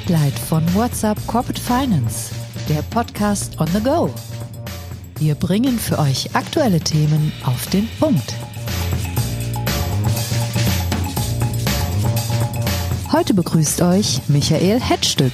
Spotlight von WhatsApp Corporate Finance, der Podcast on the go. Wir bringen für euch aktuelle Themen auf den Punkt. Heute begrüßt euch Michael Hetzstück.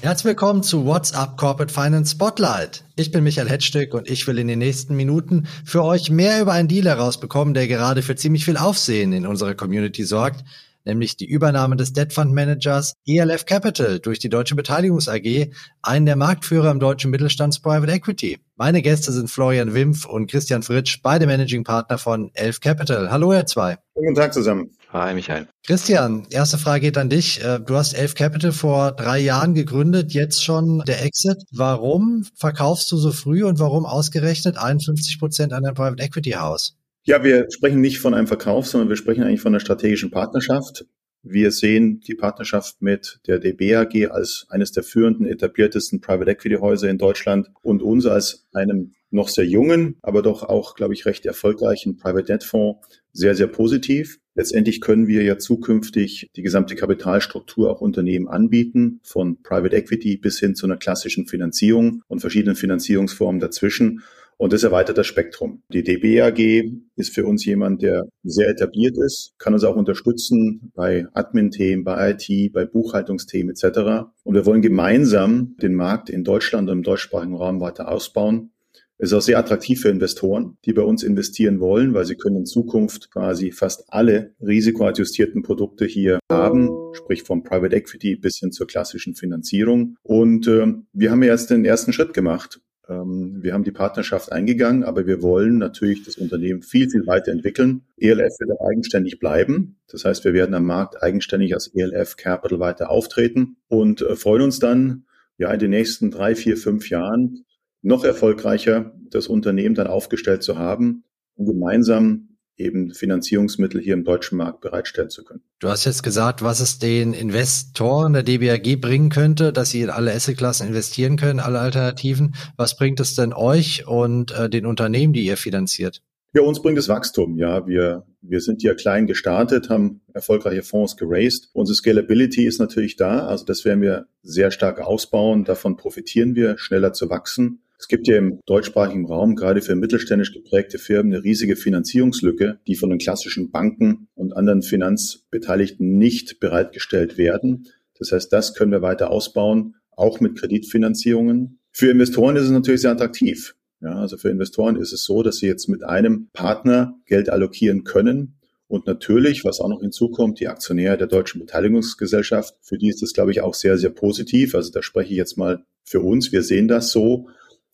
Herzlich willkommen zu WhatsApp Corporate Finance Spotlight. Ich bin Michael Hetzstück und ich will in den nächsten Minuten für euch mehr über einen Deal herausbekommen, der gerade für ziemlich viel Aufsehen in unserer Community sorgt, nämlich die Übernahme des Debt Fund Managers ELF Capital durch die Deutsche Beteiligungs AG, einen der Marktführer im deutschen Mittelstands Private Equity. Meine Gäste sind Florian Wimpf und Christian Fritsch, beide Managing Partner von ELF Capital. Hallo, ihr zwei. Guten Tag zusammen. Hi, Michael. Christian, erste Frage geht an dich. Äh, du hast Elf Capital vor drei Jahren gegründet, jetzt schon der Exit. Warum verkaufst du so früh und warum ausgerechnet 51 Prozent an ein Private Equity Haus? Ja, wir sprechen nicht von einem Verkauf, sondern wir sprechen eigentlich von einer strategischen Partnerschaft. Wir sehen die Partnerschaft mit der DB AG als eines der führenden, etabliertesten Private Equity Häuser in Deutschland und uns als einem noch sehr jungen, aber doch auch, glaube ich, recht erfolgreichen Private Debt Fonds sehr, sehr positiv. Letztendlich können wir ja zukünftig die gesamte Kapitalstruktur auch Unternehmen anbieten, von Private Equity bis hin zu einer klassischen Finanzierung und verschiedenen Finanzierungsformen dazwischen. Und das erweitert das Spektrum. Die DB AG ist für uns jemand, der sehr etabliert ist, kann uns auch unterstützen bei Admin-Themen, bei IT, bei Buchhaltungsthemen etc. Und wir wollen gemeinsam den Markt in Deutschland und im deutschsprachigen Raum weiter ausbauen. Es ist auch sehr attraktiv für Investoren, die bei uns investieren wollen, weil sie können in Zukunft quasi fast alle risikoadjustierten Produkte hier haben, sprich vom Private Equity bis hin zur klassischen Finanzierung. Und äh, wir haben jetzt den ersten Schritt gemacht. Ähm, wir haben die Partnerschaft eingegangen, aber wir wollen natürlich das Unternehmen viel, viel weiterentwickeln. ELF wird eigenständig bleiben. Das heißt, wir werden am Markt eigenständig als ELF Capital weiter auftreten und äh, freuen uns dann, ja, in den nächsten drei, vier, fünf Jahren noch erfolgreicher das Unternehmen dann aufgestellt zu haben und gemeinsam eben Finanzierungsmittel hier im deutschen Markt bereitstellen zu können. Du hast jetzt gesagt, was es den Investoren der DBAG bringen könnte, dass sie in alle Assetklassen investieren können, alle Alternativen. Was bringt es denn euch und äh, den Unternehmen, die ihr finanziert? Ja, uns bringt es Wachstum. Ja, wir, wir sind ja klein gestartet, haben erfolgreiche Fonds geraced. Unsere Scalability ist natürlich da. Also das werden wir sehr stark ausbauen. Davon profitieren wir, schneller zu wachsen. Es gibt ja im deutschsprachigen Raum gerade für mittelständisch geprägte Firmen eine riesige Finanzierungslücke, die von den klassischen Banken und anderen Finanzbeteiligten nicht bereitgestellt werden. Das heißt, das können wir weiter ausbauen, auch mit Kreditfinanzierungen. Für Investoren ist es natürlich sehr attraktiv. Ja, also für Investoren ist es so, dass sie jetzt mit einem Partner Geld allokieren können, und natürlich, was auch noch hinzukommt, die Aktionäre der Deutschen Beteiligungsgesellschaft, für die ist das, glaube ich, auch sehr, sehr positiv. Also da spreche ich jetzt mal für uns. Wir sehen das so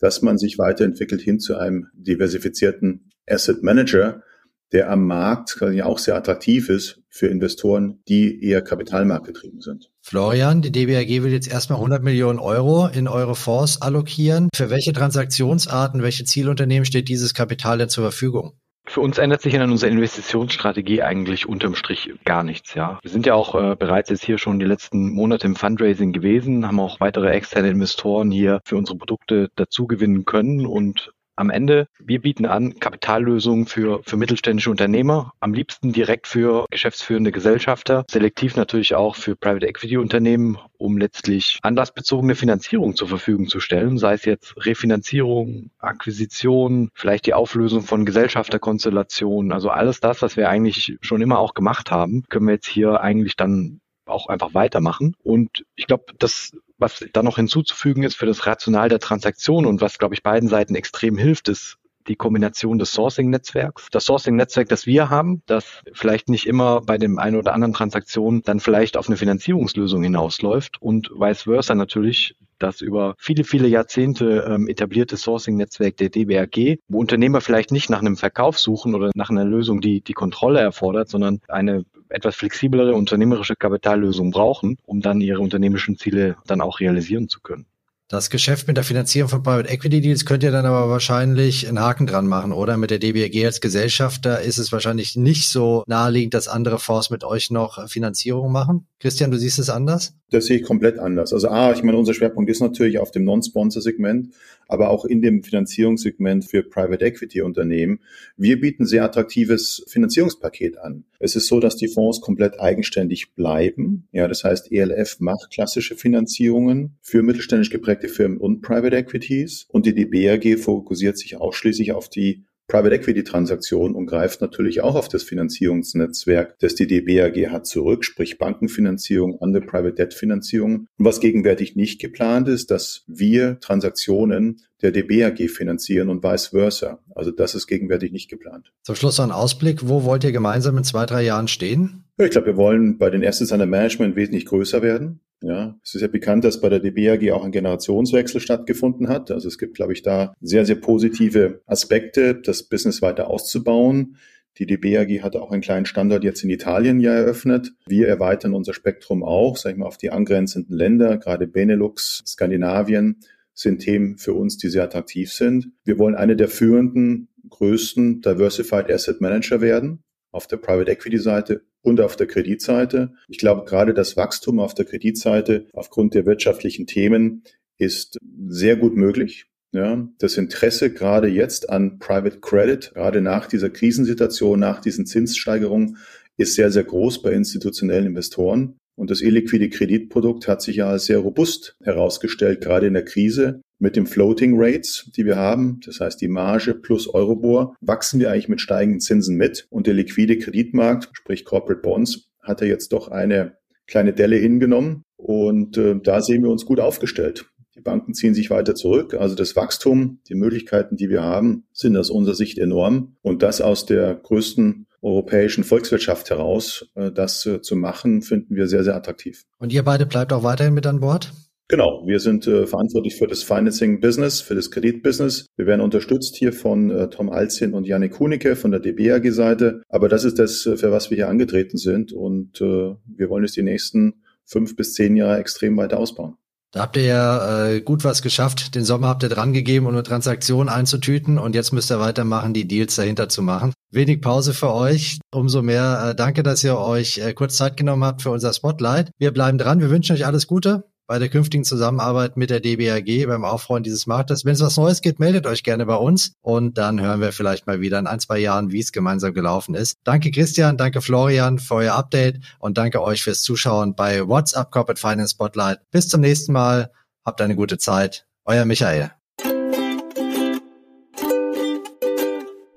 dass man sich weiterentwickelt hin zu einem diversifizierten Asset Manager, der am Markt quasi auch sehr attraktiv ist für Investoren, die eher kapitalmarktgetrieben sind. Florian, die DBAG will jetzt erstmal 100 Millionen Euro in eure Fonds allokieren. Für welche Transaktionsarten, welche Zielunternehmen steht dieses Kapital denn zur Verfügung? Für uns ändert sich an unserer Investitionsstrategie eigentlich unterm Strich gar nichts, ja. Wir sind ja auch äh, bereits jetzt hier schon die letzten Monate im Fundraising gewesen, haben auch weitere externe Investoren hier für unsere Produkte dazu gewinnen können und am Ende, wir bieten an Kapitallösungen für, für mittelständische Unternehmer, am liebsten direkt für geschäftsführende Gesellschafter, selektiv natürlich auch für Private Equity Unternehmen, um letztlich anlassbezogene Finanzierung zur Verfügung zu stellen, sei es jetzt Refinanzierung, Akquisition, vielleicht die Auflösung von Gesellschafterkonstellationen, also alles das, was wir eigentlich schon immer auch gemacht haben, können wir jetzt hier eigentlich dann auch einfach weitermachen. Und ich glaube, das was da noch hinzuzufügen ist für das Rational der Transaktion und was, glaube ich, beiden Seiten extrem hilft, ist die Kombination des Sourcing-Netzwerks. Das Sourcing-Netzwerk, das wir haben, das vielleicht nicht immer bei dem einen oder anderen Transaktion dann vielleicht auf eine Finanzierungslösung hinausläuft und vice versa natürlich das über viele, viele Jahrzehnte ähm, etablierte Sourcing-Netzwerk der DBRG, wo Unternehmer vielleicht nicht nach einem Verkauf suchen oder nach einer Lösung, die die Kontrolle erfordert, sondern eine etwas flexiblere unternehmerische Kapitallösung brauchen, um dann ihre unternehmerischen Ziele dann auch realisieren zu können. Das Geschäft mit der Finanzierung von Private Equity Deals könnt ihr dann aber wahrscheinlich einen Haken dran machen, oder? Mit der DBRG als Gesellschafter ist es wahrscheinlich nicht so naheliegend, dass andere Fonds mit euch noch Finanzierung machen. Christian, du siehst es anders? Das sehe ich komplett anders. Also A, ich meine, unser Schwerpunkt ist natürlich auf dem Non-Sponsor-Segment, aber auch in dem Finanzierungssegment für Private Equity Unternehmen. Wir bieten sehr attraktives Finanzierungspaket an. Es ist so, dass die Fonds komplett eigenständig bleiben. Ja, das heißt, ELF macht klassische Finanzierungen für mittelständisch geprägte Firmen und Private Equities und die DBRG fokussiert sich ausschließlich auf die Private Equity Transaktion und greift natürlich auch auf das Finanzierungsnetzwerk, das die DBAG hat, zurück, sprich Bankenfinanzierung, andere Private Debt Finanzierung. Und was gegenwärtig nicht geplant ist, dass wir Transaktionen der DBAG finanzieren und vice versa. Also das ist gegenwärtig nicht geplant. Zum Schluss noch ein Ausblick. Wo wollt ihr gemeinsam in zwei, drei Jahren stehen? Ich glaube, wir wollen bei den Assets under Management wesentlich größer werden. Ja, es ist ja bekannt, dass bei der DBAG auch ein Generationswechsel stattgefunden hat. Also es gibt, glaube ich, da sehr, sehr positive Aspekte, das Business weiter auszubauen. Die DBAG hat auch einen kleinen Standort jetzt in Italien ja eröffnet. Wir erweitern unser Spektrum auch, sag ich mal, auf die angrenzenden Länder, gerade Benelux, Skandinavien sind Themen für uns, die sehr attraktiv sind. Wir wollen eine der führenden, größten Diversified Asset Manager werden auf der Private Equity Seite und auf der Kreditseite. Ich glaube, gerade das Wachstum auf der Kreditseite aufgrund der wirtschaftlichen Themen ist sehr gut möglich. Ja, das Interesse gerade jetzt an Private Credit, gerade nach dieser Krisensituation, nach diesen Zinssteigerungen, ist sehr, sehr groß bei institutionellen Investoren. Und das illiquide Kreditprodukt hat sich ja als sehr robust herausgestellt, gerade in der Krise. Mit den Floating Rates, die wir haben, das heißt die Marge plus Eurobor, wachsen wir eigentlich mit steigenden Zinsen mit. Und der liquide Kreditmarkt, sprich Corporate Bonds, hat er jetzt doch eine kleine Delle hingenommen. Und äh, da sehen wir uns gut aufgestellt. Die Banken ziehen sich weiter zurück. Also das Wachstum, die Möglichkeiten, die wir haben, sind aus unserer Sicht enorm. Und das aus der größten europäischen Volkswirtschaft heraus, äh, das äh, zu machen, finden wir sehr, sehr attraktiv. Und ihr beide bleibt auch weiterhin mit an Bord? Genau, wir sind äh, verantwortlich für das Financing Business, für das Kreditbusiness. Wir werden unterstützt hier von äh, Tom Alzin und Janik Kunicke von der DBAG-Seite. Aber das ist das, für was wir hier angetreten sind. Und äh, wir wollen es die nächsten fünf bis zehn Jahre extrem weiter ausbauen. Da habt ihr ja äh, gut was geschafft. Den Sommer habt ihr dran gegeben, um eine Transaktion einzutüten und jetzt müsst ihr weitermachen, die Deals dahinter zu machen. Wenig Pause für euch. Umso mehr äh, danke, dass ihr euch äh, kurz Zeit genommen habt für unser Spotlight. Wir bleiben dran. Wir wünschen euch alles Gute bei der künftigen Zusammenarbeit mit der DBAG beim Aufräumen dieses Marktes. Wenn es was Neues gibt, meldet euch gerne bei uns und dann hören wir vielleicht mal wieder in ein, zwei Jahren, wie es gemeinsam gelaufen ist. Danke Christian, danke Florian für euer Update und danke euch fürs Zuschauen bei WhatsApp Corporate Finance Spotlight. Bis zum nächsten Mal. Habt eine gute Zeit. Euer Michael.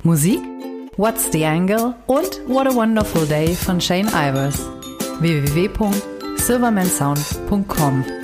Musik What's the Angle und What a Wonderful Day von Shane Ivers. www silvermansound.com.